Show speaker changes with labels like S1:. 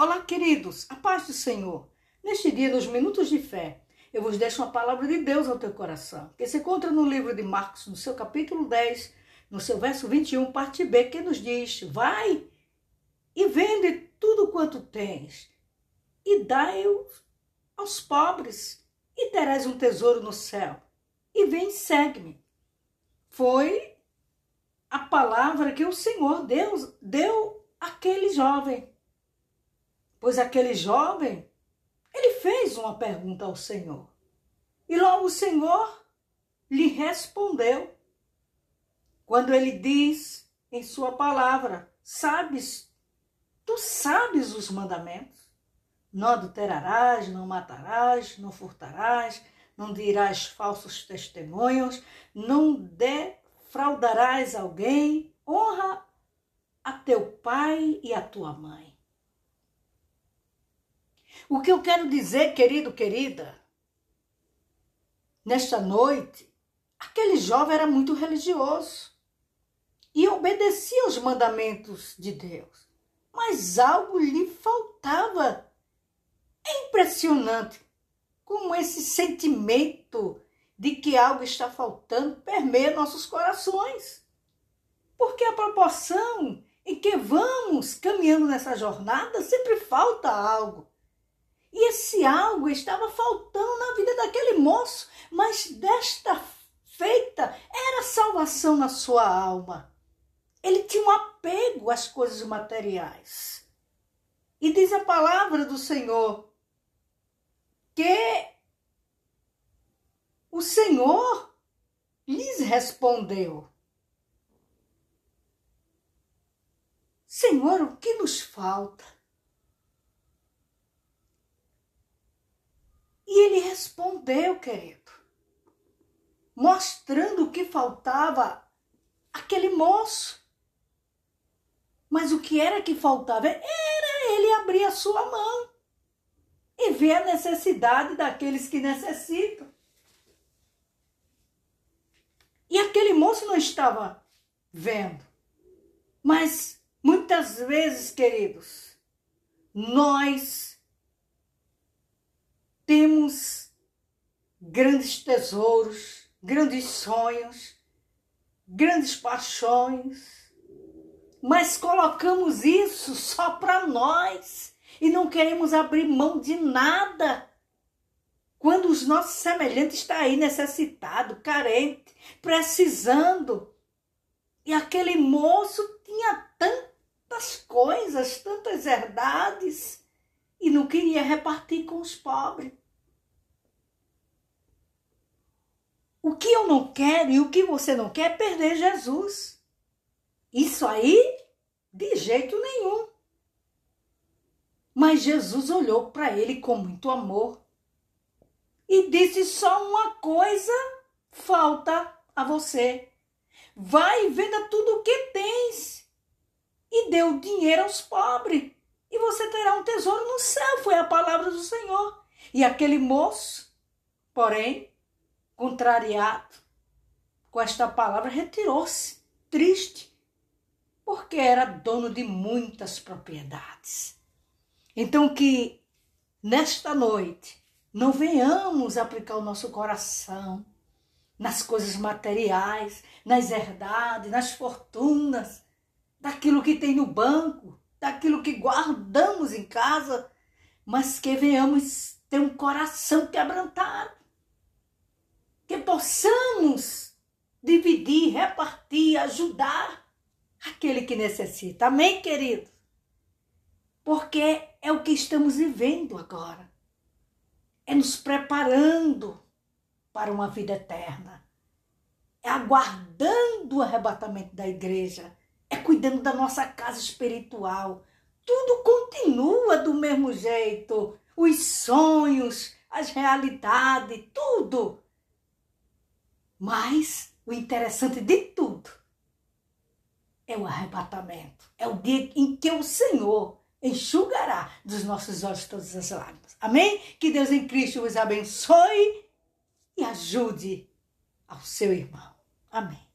S1: Olá, queridos, a paz do Senhor. Neste dia, nos minutos de fé, eu vos deixo uma palavra de Deus ao teu coração, que se encontra no livro de Marcos, no seu capítulo 10, no seu verso 21, parte B, que nos diz: Vai e vende tudo quanto tens, e dai-o aos pobres, e terás um tesouro no céu. E vem, segue-me. Foi a palavra que o Senhor Deus deu àquele jovem Pois aquele jovem, ele fez uma pergunta ao Senhor. E logo o Senhor lhe respondeu. Quando ele diz em sua palavra: Sabes, tu sabes os mandamentos. Não adulterarás, não matarás, não furtarás, não dirás falsos testemunhos, não defraudarás alguém, honra a teu pai e a tua mãe. O que eu quero dizer, querido, querida, nesta noite, aquele jovem era muito religioso e obedecia aos mandamentos de Deus, mas algo lhe faltava. É impressionante como esse sentimento de que algo está faltando permeia nossos corações. Porque a proporção em que vamos caminhando nessa jornada sempre falta algo. E esse algo estava faltando na vida daquele moço, mas desta feita era salvação na sua alma. Ele tinha um apego às coisas materiais. E diz a palavra do Senhor que o Senhor lhes respondeu: Senhor, o que nos falta? E ele respondeu, querido, mostrando o que faltava aquele moço. Mas o que era que faltava? Era ele abrir a sua mão e ver a necessidade daqueles que necessitam. E aquele moço não estava vendo. Mas muitas vezes, queridos, nós temos grandes tesouros, grandes sonhos, grandes paixões, mas colocamos isso só para nós e não queremos abrir mão de nada. Quando os nossos semelhantes estão aí necessitado, carente, precisando. E aquele moço tinha tantas coisas, tantas verdades e não queria repartir com os pobres. O que eu não quero e o que você não quer é perder Jesus. Isso aí, de jeito nenhum. Mas Jesus olhou para ele com muito amor e disse: só uma coisa falta a você. Vai e venda tudo o que tens e dê o dinheiro aos pobres e você terá um tesouro no céu. Foi a palavra do Senhor. E aquele moço, porém, contrariado com esta palavra, retirou-se, triste, porque era dono de muitas propriedades. Então, que nesta noite não venhamos aplicar o nosso coração nas coisas materiais, nas herdades, nas fortunas, daquilo que tem no banco, daquilo que guardamos em casa, mas que venhamos ter um coração quebrantado, que possamos dividir, repartir, ajudar aquele que necessita. Amém, querido? Porque é o que estamos vivendo agora. É nos preparando para uma vida eterna. É aguardando o arrebatamento da igreja é cuidando da nossa casa espiritual. Tudo continua do mesmo jeito. Os sonhos, as realidades, tudo. Mas o interessante de tudo é o arrebatamento. É o dia em que o Senhor enxugará dos nossos olhos todas as lágrimas. Amém? Que Deus em Cristo os abençoe e ajude ao seu irmão. Amém.